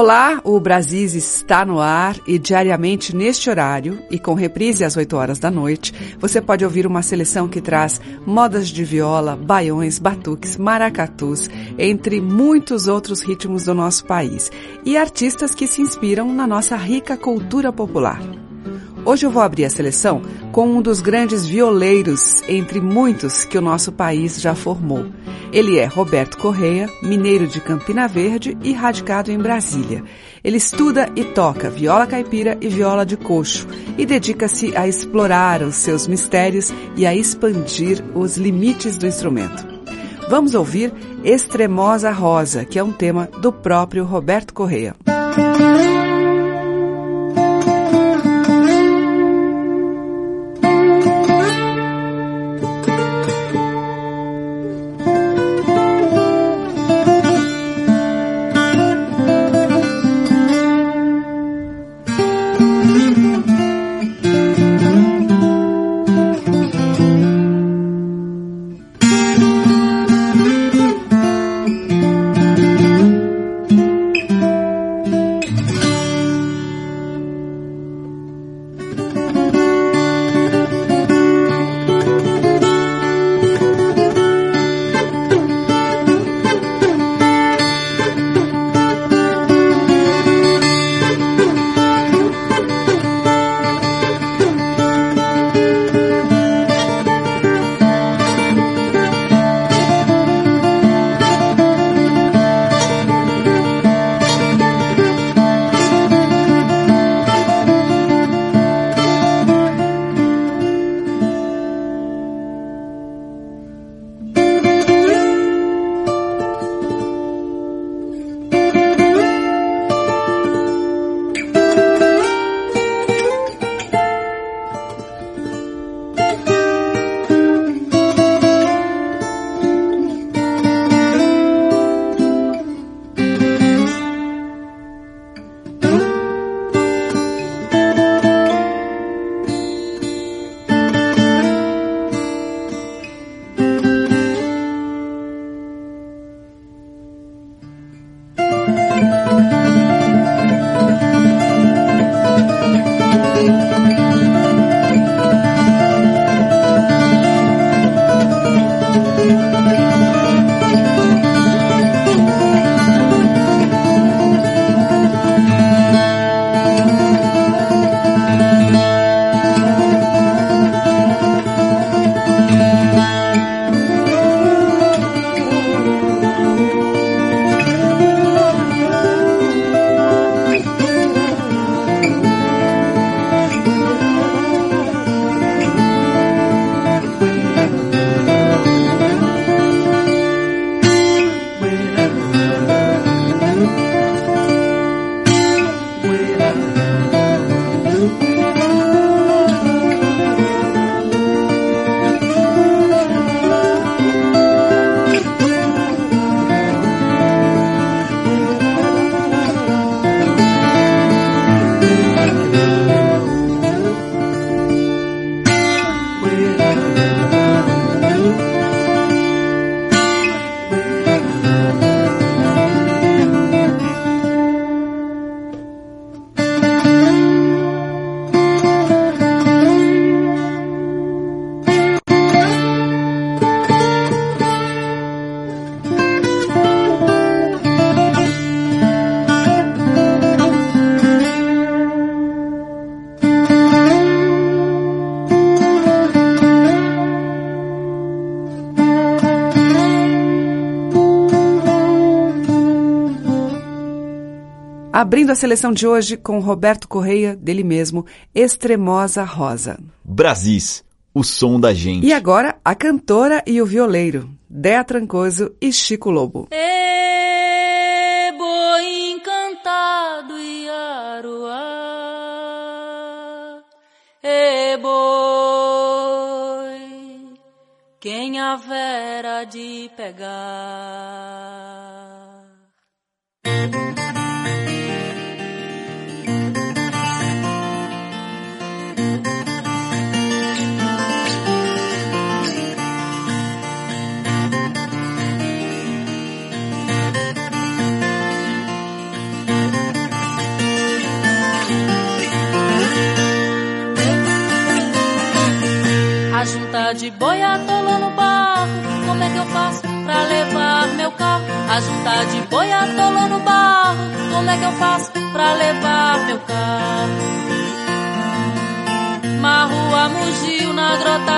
Olá, o Brasis está no ar e diariamente neste horário e com reprise às 8 horas da noite, você pode ouvir uma seleção que traz modas de viola, baiões, batuques, maracatus, entre muitos outros ritmos do nosso país e artistas que se inspiram na nossa rica cultura popular. Hoje eu vou abrir a seleção com um dos grandes violeiros entre muitos que o nosso país já formou. Ele é Roberto Correia, mineiro de Campina Verde e radicado em Brasília. Ele estuda e toca viola caipira e viola de coxo e dedica-se a explorar os seus mistérios e a expandir os limites do instrumento. Vamos ouvir Extremosa Rosa, que é um tema do próprio Roberto Correia. abrindo a seleção de hoje com Roberto Correia, dele mesmo, Extremosa Rosa. Brasis, o som da gente. E agora, a cantora e o violeiro, Dea Trancoso e Chico Lobo. É, e encantado e é, quem haverá de pegar.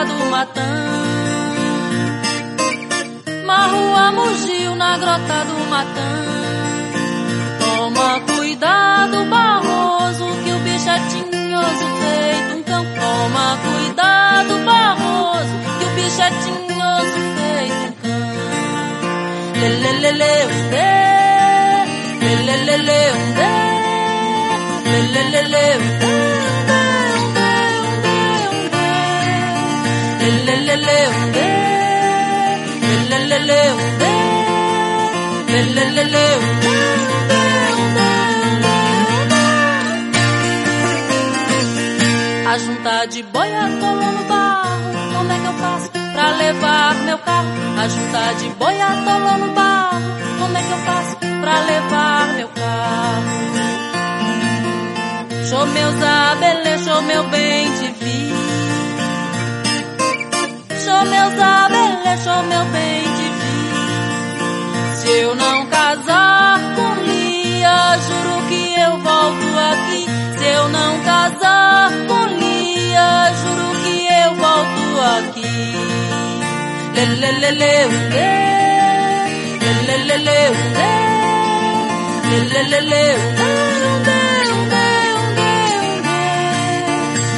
Do Matã. Marrua mugiu na grota do Matã. Toma cuidado, barroso, que o bicho é tinhoso feito um cão. Toma cuidado, barroso, que o bicho é tinhoso feito um cão. Lelelele, um lelelele, um lelelele, um A junta de boi atolou no barro. Como é que eu faço pra levar meu carro? A junta de boi atolou no barro. Como é que eu faço pra levar meu carro? Show meus abelê, show meu bem te vi. Show meus abelê, show meu bem te vi. Se eu não casar com Lia, juro que eu volto aqui. Se eu não casar com Lia, juro que eu volto aqui. Lelelele, lelelele, lelelele.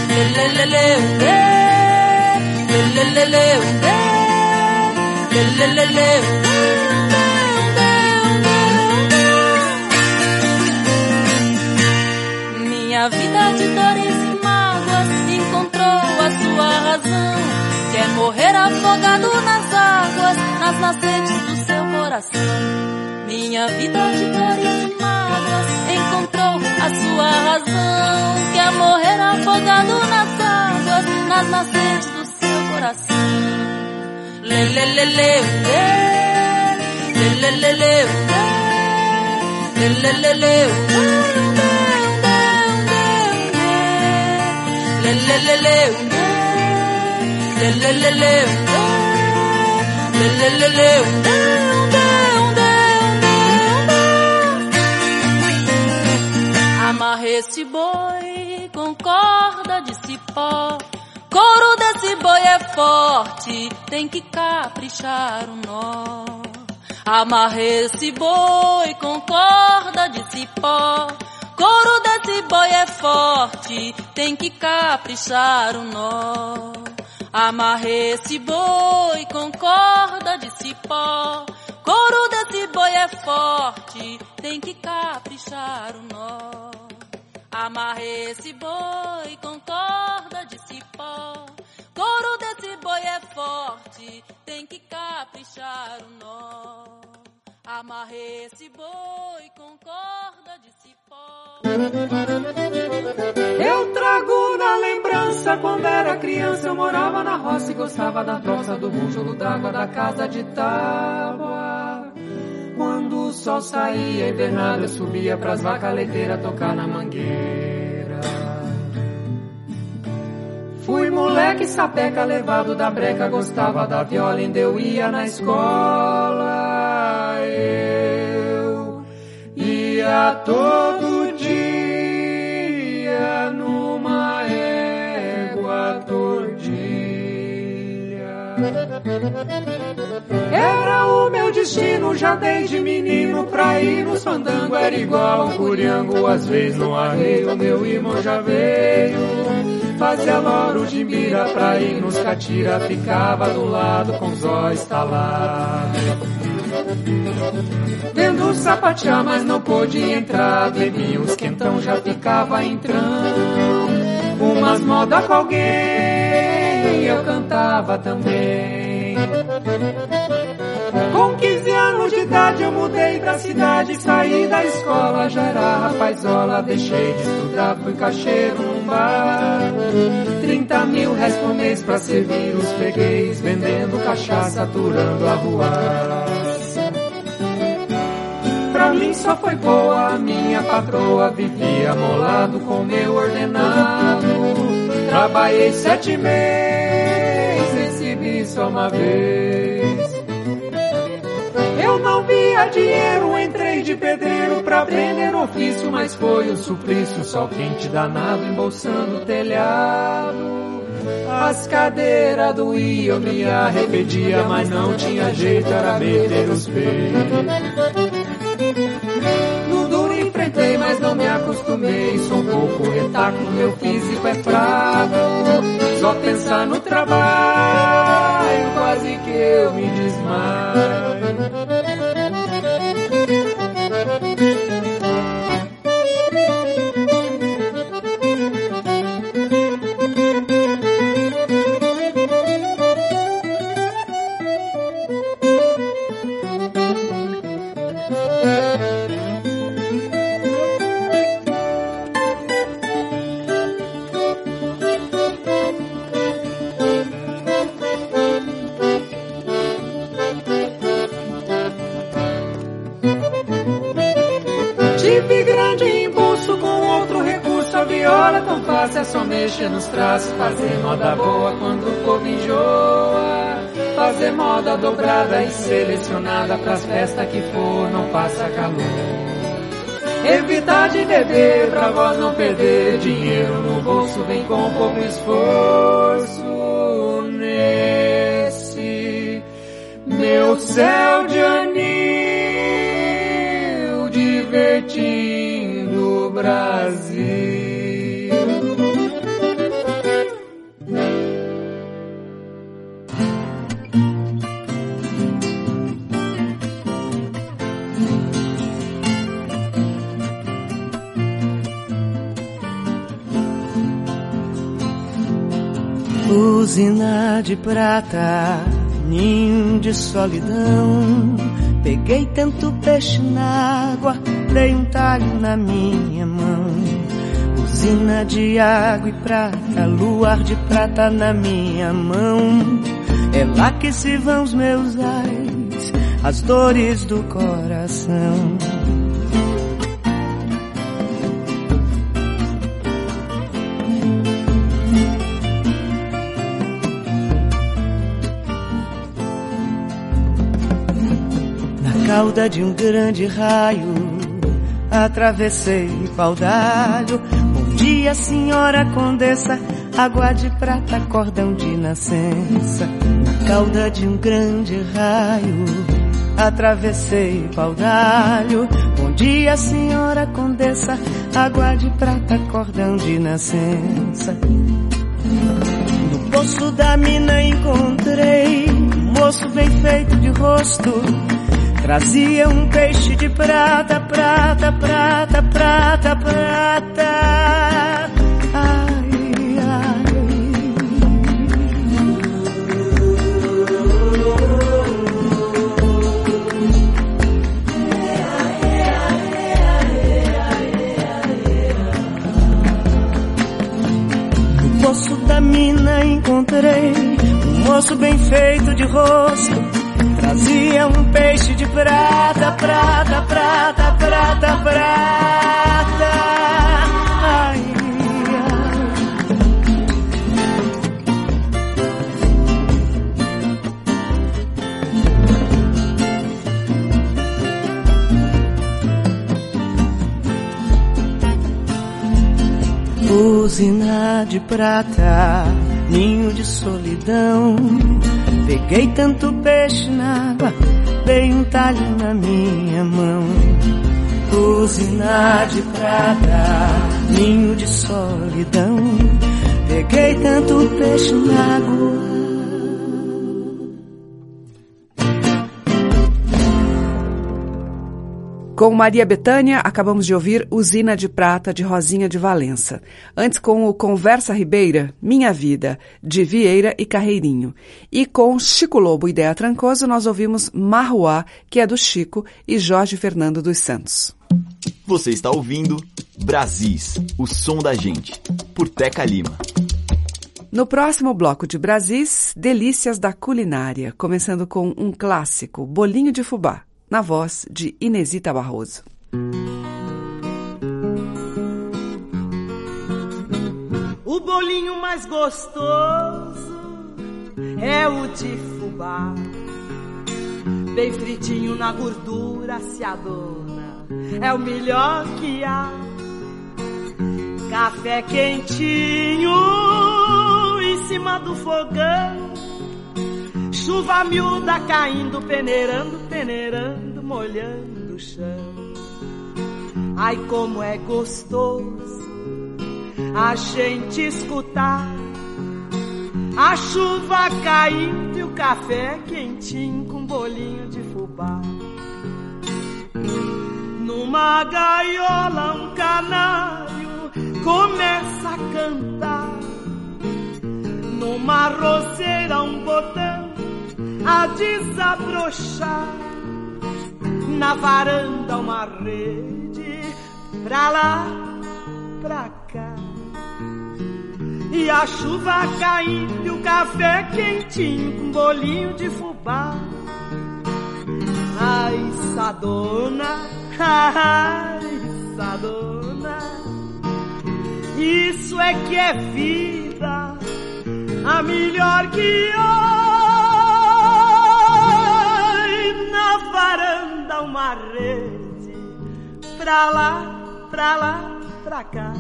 Lelelele, Minha vida de dores e mágoas encontrou a sua razão. Quer morrer afogado nas águas, nas nascentes do seu coração. Minha vida de dores e mágoas encontrou a sua razão. Quer morrer afogado nas águas, nas nascentes dê, um dê. Lelelele, um dê, lelelele, um dê, lelelele, um dê, um dê, um dê, um dê, um dê. Amarre esse boi com corda de cipó. Couro desse boi é forte, tem que caprichar o nó. Amarre esse boi com corda de cipó. Couro desse boi é forte, tem que caprichar o nó. Amarre esse boi com corda de cipó. Couro desse boi é forte, tem que caprichar o nó. Amarre esse boi com corda de cipó. Couro desse boi é forte, tem que caprichar o nó. Amarre esse boi com corda de cipó. Eu trago na lembrança quando era criança eu morava na roça e gostava da troça do bújolo d'água da casa de tábua. Quando sol saía invernado eu subia pras vacas leiteiras tocar na mangueira. Fui moleque sapeca levado da breca, gostava da viola, ainda eu ia na escola. Eu ia todo dia numa égua tordilha. Era o meu destino, já desde menino, pra ir nos fandango era igual um curiango, às vezes no arreio, meu irmão já veio. Fazia loro de mira pra ir nos catira, ficava do lado com os olhos estalados. Tendo sapatear, mas não pôde entrar, bebia uns quentão, já ficava entrando. Umas moda com alguém, eu cantava também. Com 15 anos de idade eu mudei da cidade, saí da escola, já era rapazola, deixei de estudar, fui caixeiro num bar. 30 mil reais por mês pra servir os freguês, vendendo cachaça, aturando a rua. Pra mim só foi boa, minha patroa vivia molado com meu ordenado. Trabalhei sete meses, recebi só uma vez. Eu não via dinheiro, entrei de pedreiro pra aprender ofício, mas foi um suplício, sol quente danado, embolsando o telhado. As cadeiras doíam, me arrependia, mas não tinha jeito, era meter os pés. No duro enfrentei, mas não me acostumei, sou um pouco retaco, meu físico é fraco. Só pensar no trabalho, quase que eu me desmaio. Perder dinheiro no bolso, vem com pouco esforço nesse meu céu de anil divertindo o Brasil. De prata, ninho de solidão. Peguei tanto peixe na água, dei um talho na minha mão. Usina de água e prata, luar de prata na minha mão. É lá que se vão os meus ais, as dores do coração. Cauda de um grande raio, atravessei pau d'alho. Bom dia, senhora condessa, água de prata, cordão de nascença. Na cauda de um grande raio, atravessei pau d'alho. Bom dia, senhora condessa, água de prata, cordão de nascença. No poço da mina encontrei um moço bem feito de rosto Trazia um peixe de prata, prata, prata, prata, prata. No poço da mina encontrei um moço bem feito de rosto. Trazia um peixe de prata, prata, prata, prata, prata. Ai. Usina de prata, ninho de solidão. Peguei tanto peixe na água, dei um talho na minha mão. Usina de prata, ninho de solidão. Peguei tanto peixe na água. Com Maria Betânia, acabamos de ouvir Usina de Prata, de Rosinha de Valença. Antes, com o Conversa Ribeira, Minha Vida, de Vieira e Carreirinho. E com Chico Lobo e Ideia Trancoso, nós ouvimos Marruá, que é do Chico, e Jorge Fernando dos Santos. Você está ouvindo Brasis, o som da gente, por Teca Lima. No próximo bloco de Brasis, delícias da culinária, começando com um clássico, bolinho de fubá na voz de Inesita Barroso. O bolinho mais gostoso é o de fubá. Bem fritinho na gordura se adona, é o melhor que há. Café quentinho em cima do fogão Chuva miúda caindo, peneirando, peneirando, molhando o chão. Ai, como é gostoso a gente escutar a chuva caindo e o café quentinho com bolinho de fubá. Numa gaiola, um canário começa a cantar. Numa roseira, um botão a desabrochar. Na varanda uma rede, pra lá, pra cá. E a chuva caindo e o café quentinho com bolinho de fubá. Ai, sadona, ai, sadona. Isso é que é vida, a melhor que eu varanda uma rede, pra lá, pra lá, pra cá.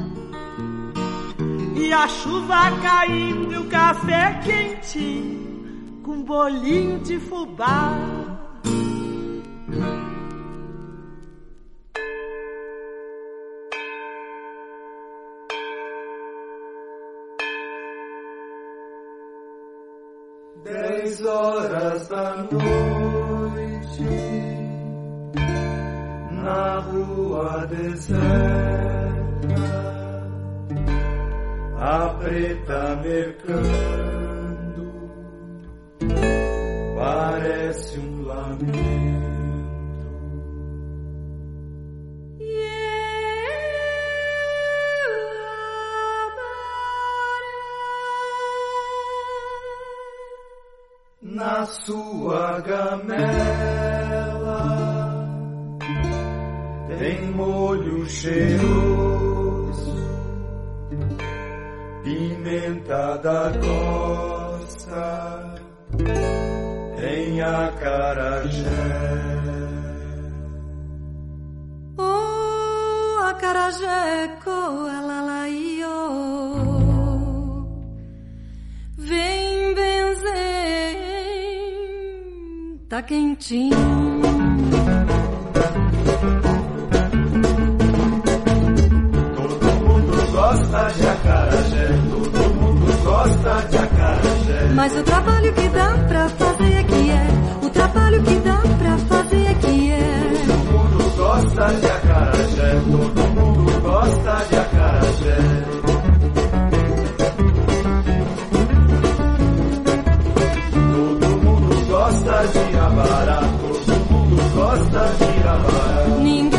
E a chuva caindo e o café quentinho, com bolinho de fubá. Dez horas da na rua deserta, a preta mercando parece um lamento. na sua gamela tem molho cheiroso, pimenta da costa, tem acarajé. Oh, acarajé, coalalaio, vem benzer, tá quentinho. De acarajé, todo mundo gosta de acarajé. Mas o trabalho que dá pra fazer é que é, o trabalho que dá pra fazer é que é. Todo mundo gosta de acarajé, todo mundo gosta de acarajé. Todo mundo gosta de abará, todo mundo gosta de abará. Ninguém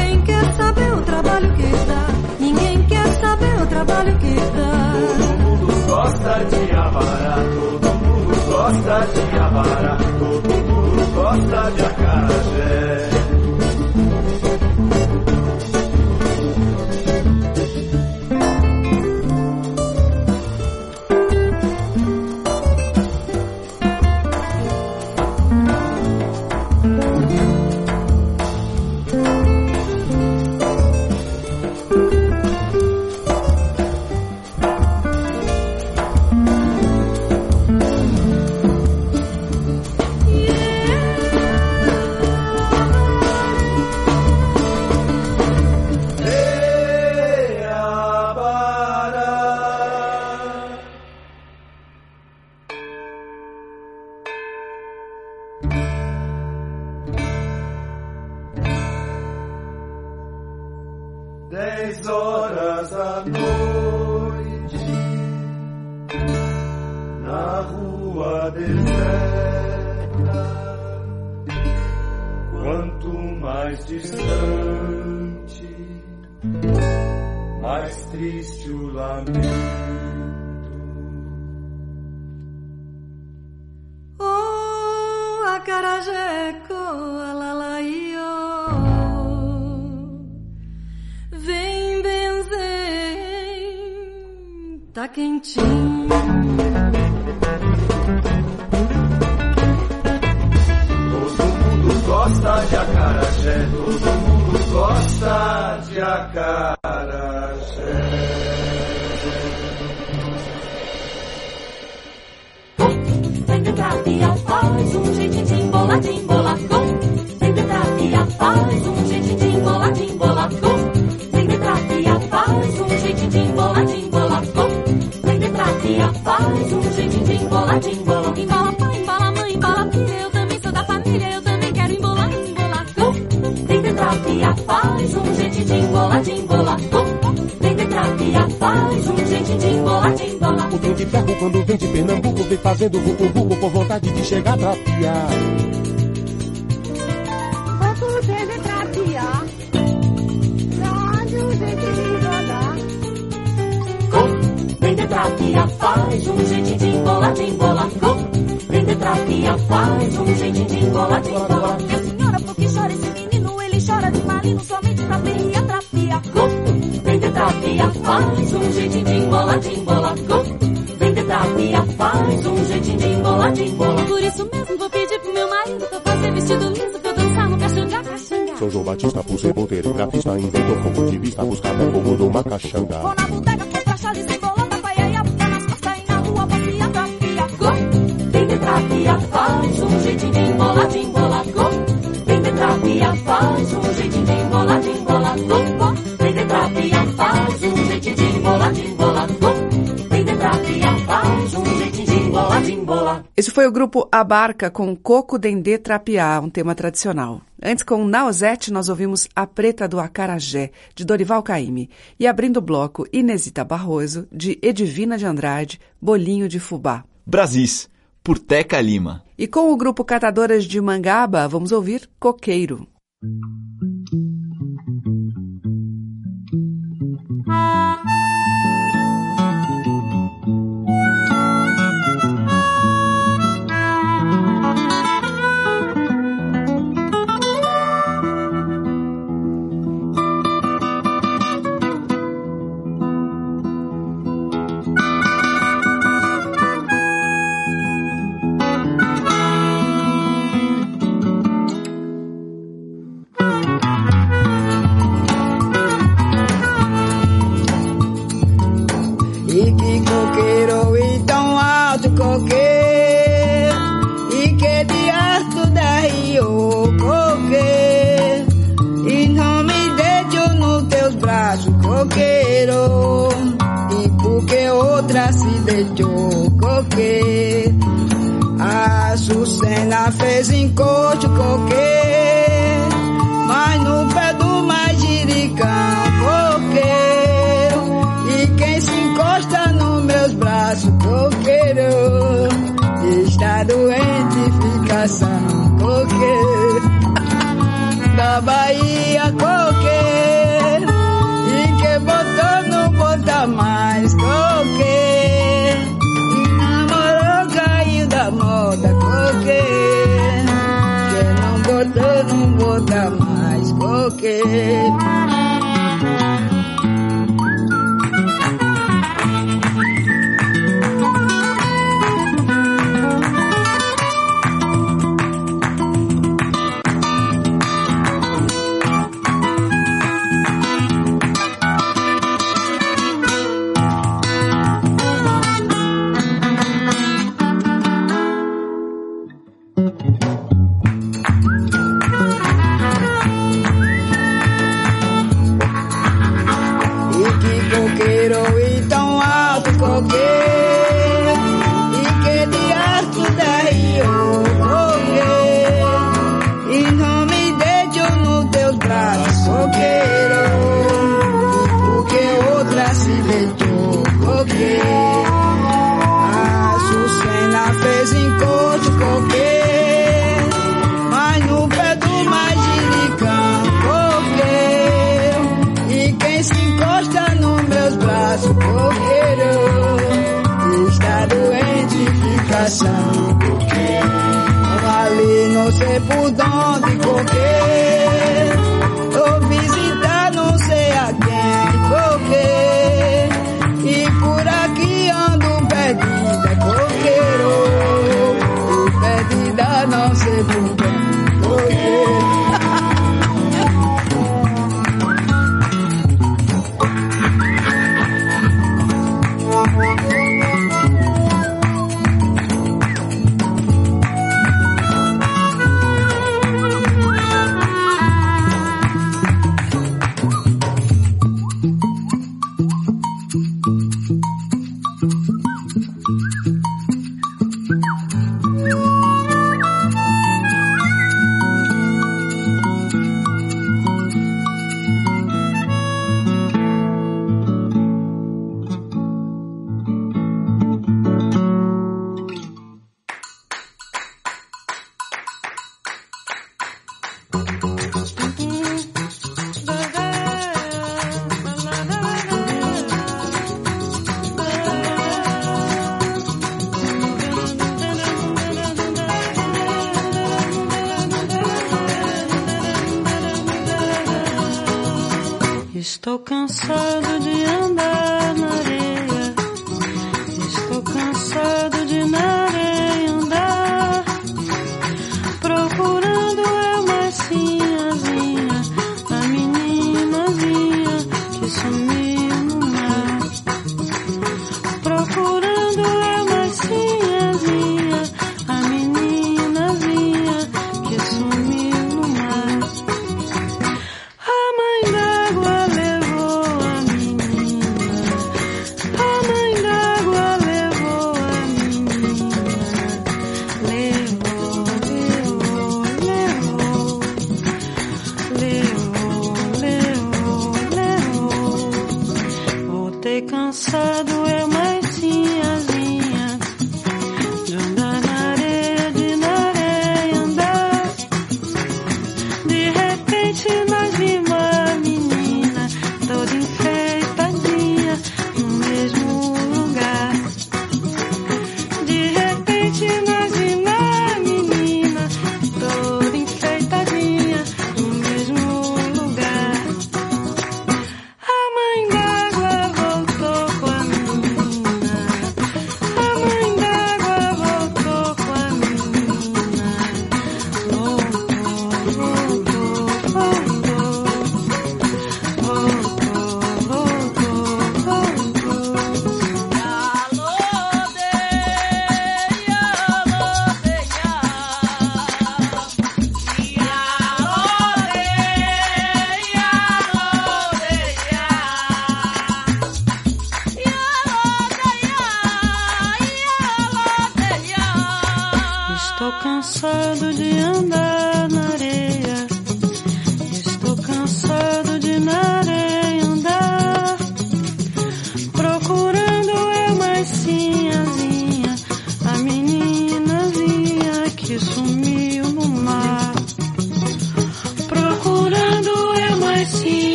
trabalho que dá. Todo mundo gosta de abará, todo mundo gosta de abará, todo mundo gosta de acarajé. Fazendo vucu vucu por vontade de chegar a trapear. Vem de trapia, faz um jeitinho de emboladinho, embolacão. Vem de trapia, faz um jeitinho de emboladinho, embolacão. Minha senhora, por que chora esse menino? Ele chora de malino somente pra perrear trapia. Vem de trapia, faz um jeitinho de emboladinho, embolacão. Vem Por isso mesmo vou pedir pro meu marido que eu faça vestido liso, que eu dançar no caxanga, caxanga. São João Batista, por ser ponteiro, grafista, inventor, fogo de vista, buscava fogo de uma caxanga. Vou na bodega, comprar chale sem bolota, vai aí, abusa nas costas e na rua, passeia trapia. Go! Vem de trapia, faz foi o grupo A Barca com Coco Dendê Trapiá, um tema tradicional. Antes, com Nausete, nós ouvimos A Preta do Acarajé, de Dorival Caymmi. E abrindo o bloco, Inesita Barroso, de Edivina de Andrade, Bolinho de Fubá. Brasis, por Teca Lima. E com o grupo Catadoras de Mangaba, vamos ouvir Coqueiro.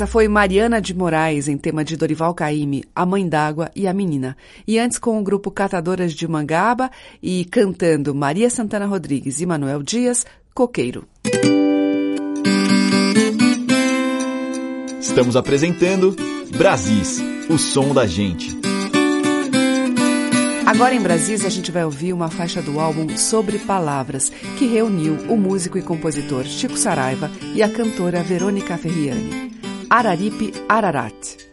Essa foi Mariana de Moraes, em tema de Dorival Caymmi, A Mãe d'Água e a Menina. E antes com o grupo Catadoras de Mangaba e cantando Maria Santana Rodrigues e Manuel Dias, Coqueiro. Estamos apresentando Brasis, o som da gente. Agora em Brasis a gente vai ouvir uma faixa do álbum Sobre Palavras, que reuniu o músico e compositor Chico Saraiva e a cantora Verônica Ferriani. Araripe Ararat.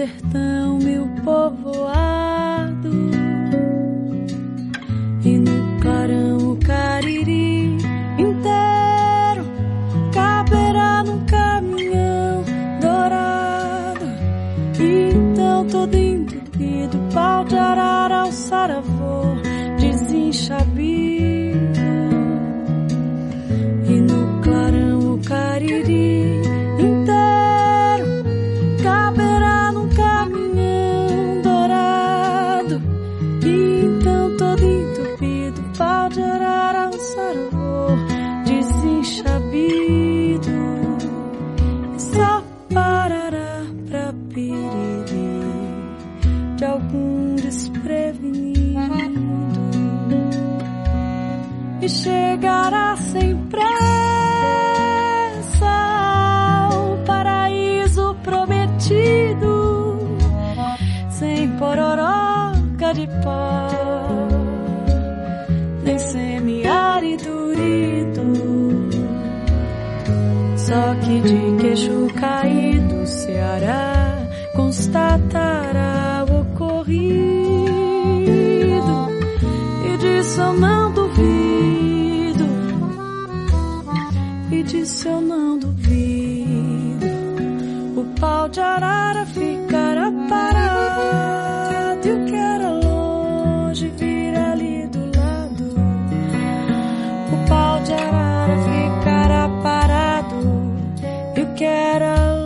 sertão, meu povoado. shadow.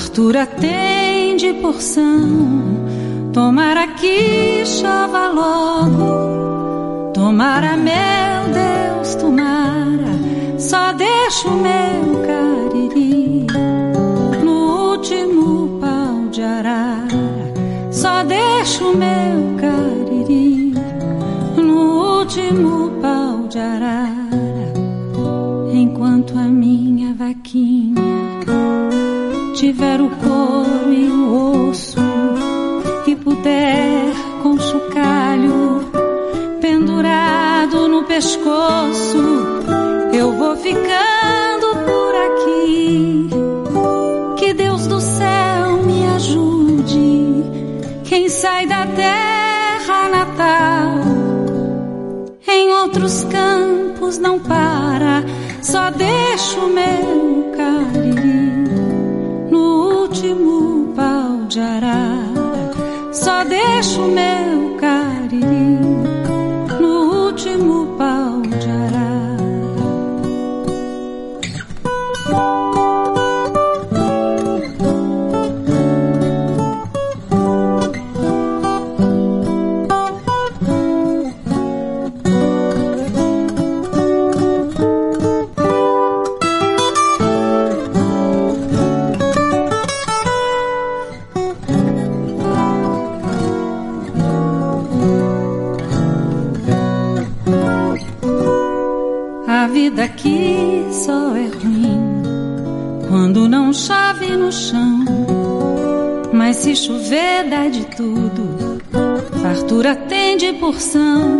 fartura tem de porção. Tomara que chova logo. Tomara, meu Deus, tomara. Só deixa o meu tiver o couro e o osso e puder com chocalho pendurado no pescoço, eu vou ficando por aqui. Que Deus do céu me ajude. Quem sai da terra natal em outros campos não para, só deixo o meu Eu o meu. porção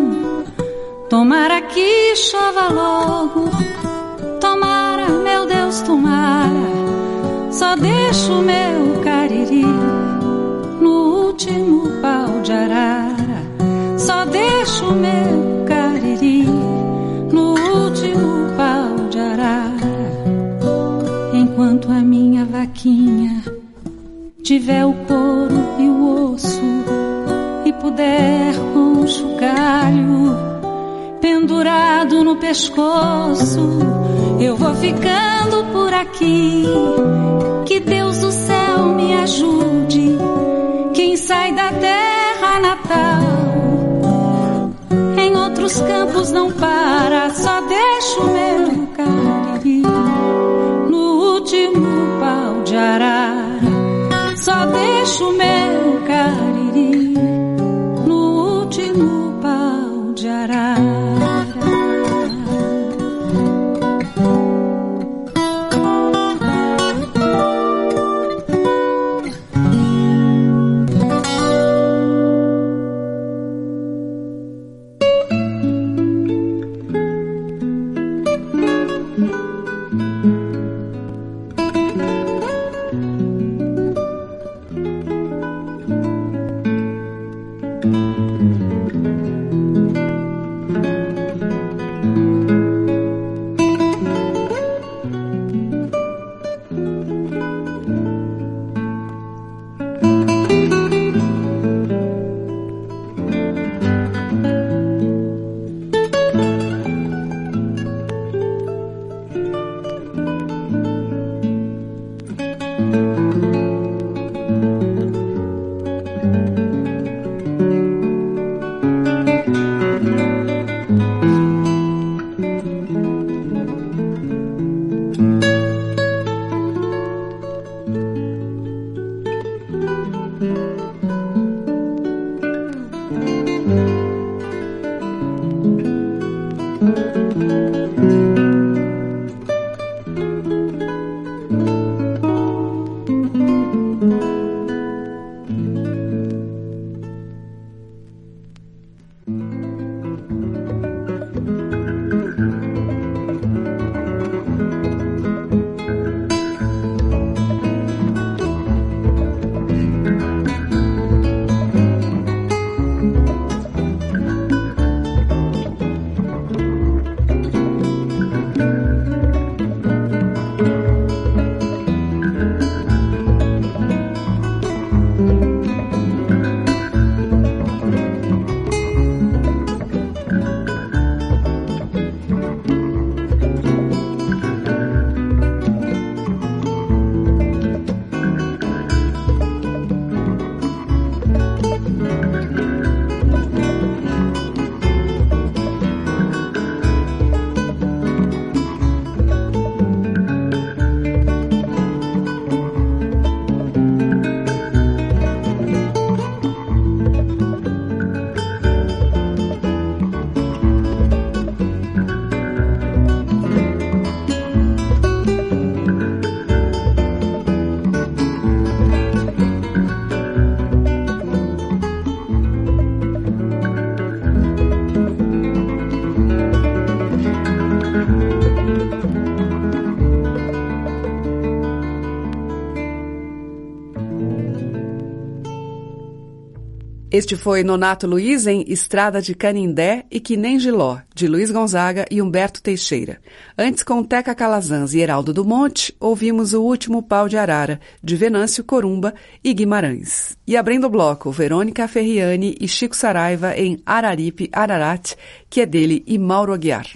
Este foi Nonato Luiz em Estrada de Canindé e Que Nem Giló, de Luiz Gonzaga e Humberto Teixeira. Antes, com Teca Calazans e Heraldo do Monte, ouvimos O Último Pau de Arara, de Venâncio Corumba e Guimarães. E abrindo o bloco, Verônica Ferriani e Chico Saraiva em Araripe Ararat, que é dele e Mauro Aguiar.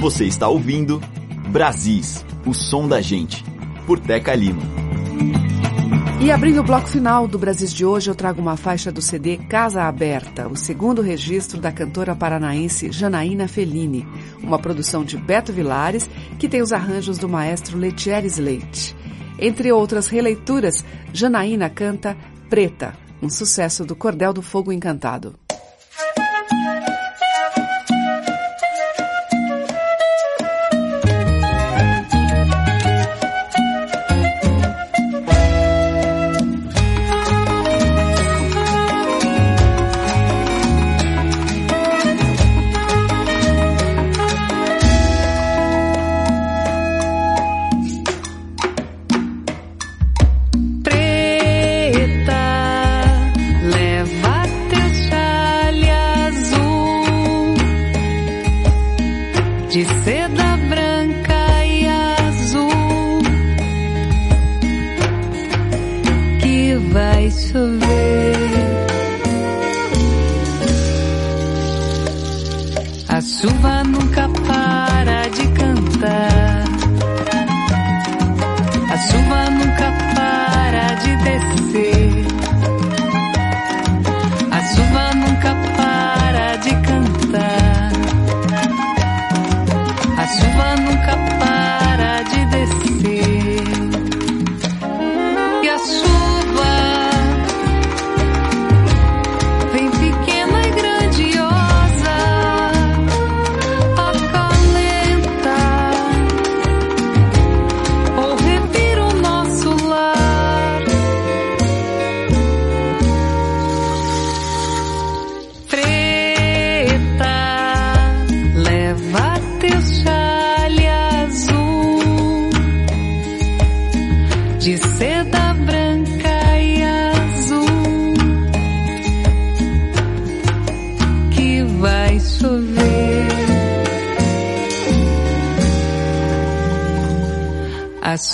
Você está ouvindo Brasis, o som da gente, por Teca Lima. E abrindo o bloco final do Brasil de hoje, eu trago uma faixa do CD Casa Aberta, o segundo registro da cantora paranaense Janaína Fellini, uma produção de Beto Vilares, que tem os arranjos do maestro Letieres Leite. Entre outras releituras, Janaína canta Preta, um sucesso do Cordel do Fogo Encantado.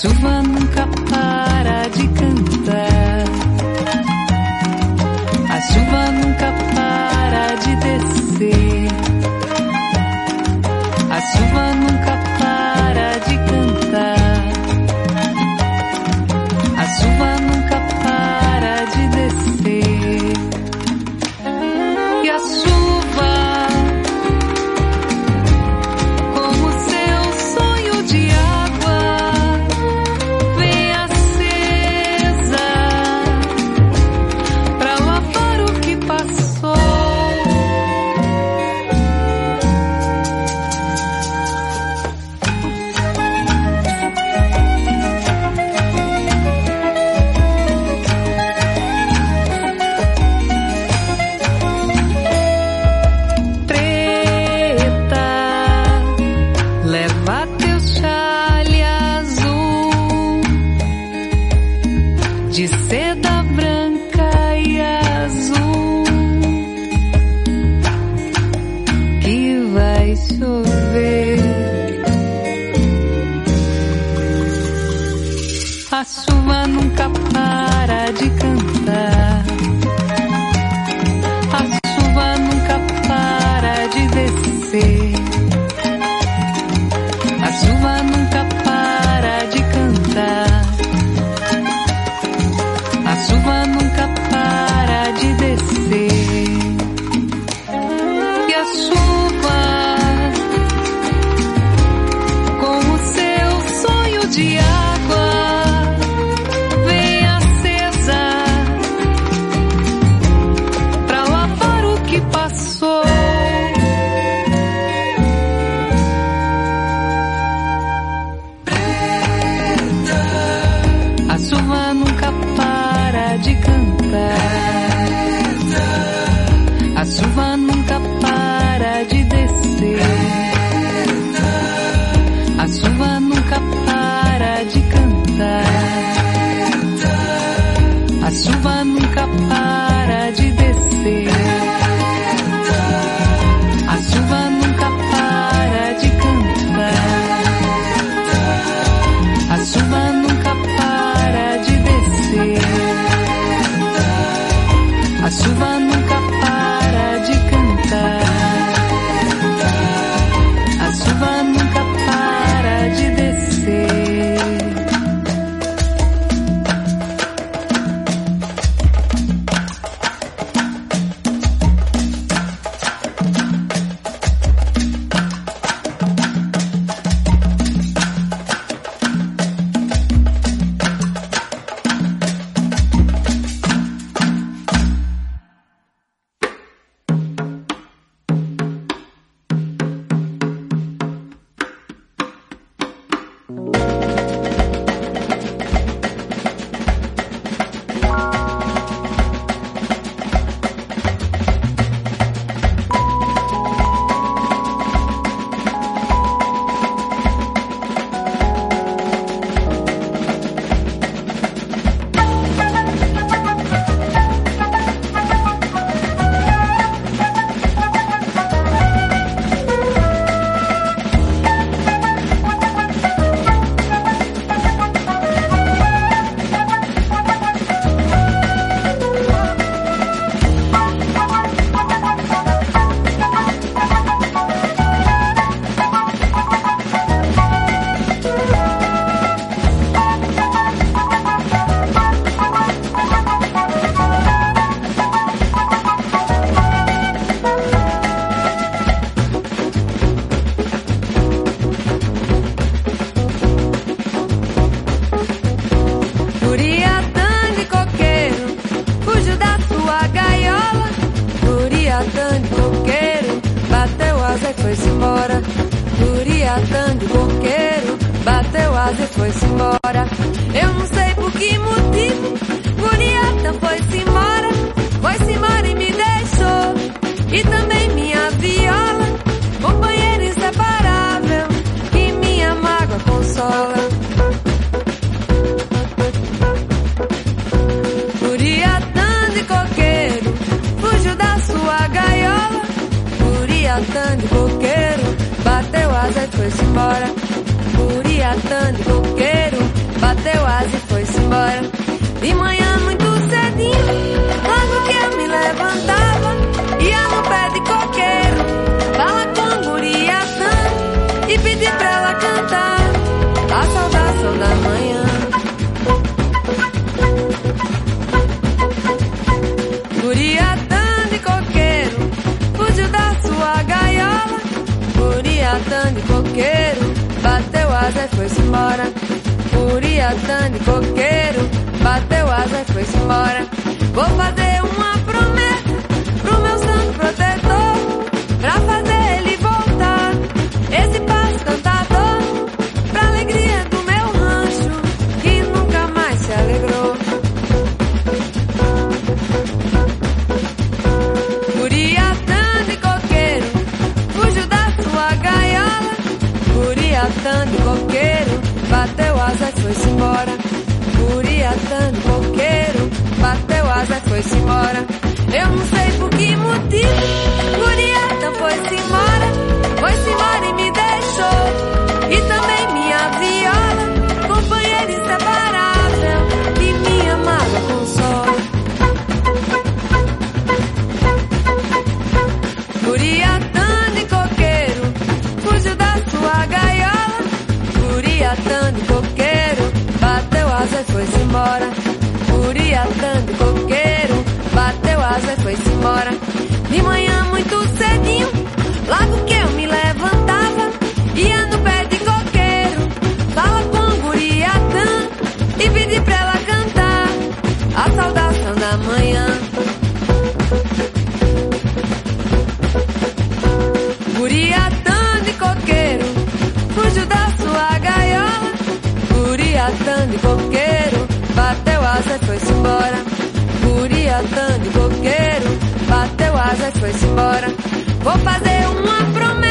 Chuva foi-se embora. Curiatã de coqueiro, bateu asa e foi-se embora. De manhã muito coqueiro, bateu asa e foi-se embora. Uriatã de coqueiro, bateu asa e foi-se embora. Vou fazer uma foi-se embora. Eu não sei por que motivo. Guria não foi-se embora. Foi-se embora e me deixou. E também minha viola, companheira inseparável, que minha amava com sol. Guria e Coqueiro, fugiu da sua gaiola. Guria e Coqueiro, bateu asa e foi-se embora. casa, foi-se embora. De manhã muito cedinho casa e foi embora. Vou fazer uma promessa.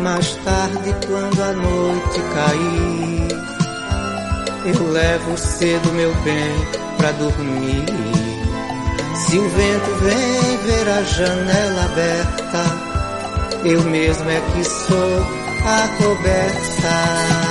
Mais tarde, quando a noite cair, eu levo cedo meu bem pra dormir. Se o vento vem ver a janela aberta, eu mesmo é que sou a coberta.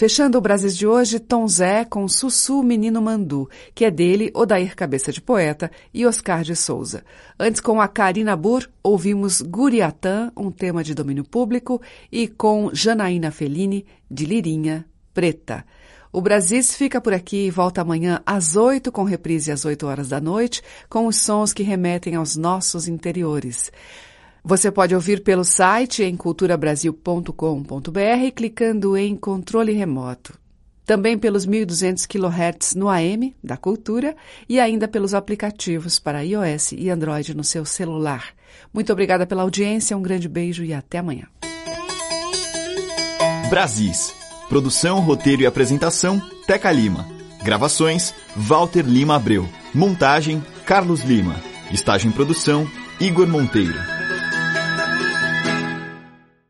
Fechando o Brasil de hoje, Tom Zé com Sussu Menino Mandu, que é dele, Odair Cabeça de Poeta e Oscar de Souza. Antes, com a Karina Bur, ouvimos Guriatã, um tema de domínio público, e com Janaína Fellini, de Lirinha Preta. O Brasis fica por aqui e volta amanhã às oito, com reprise às oito horas da noite, com os sons que remetem aos nossos interiores. Você pode ouvir pelo site em culturabrasil.com.br clicando em controle remoto. Também pelos 1200 kHz no AM da Cultura e ainda pelos aplicativos para iOS e Android no seu celular. Muito obrigada pela audiência, um grande beijo e até amanhã. Brasis. Produção, roteiro e apresentação, Teca Lima. Gravações, Walter Lima Abreu. Montagem, Carlos Lima. Estágio em produção, Igor Monteiro.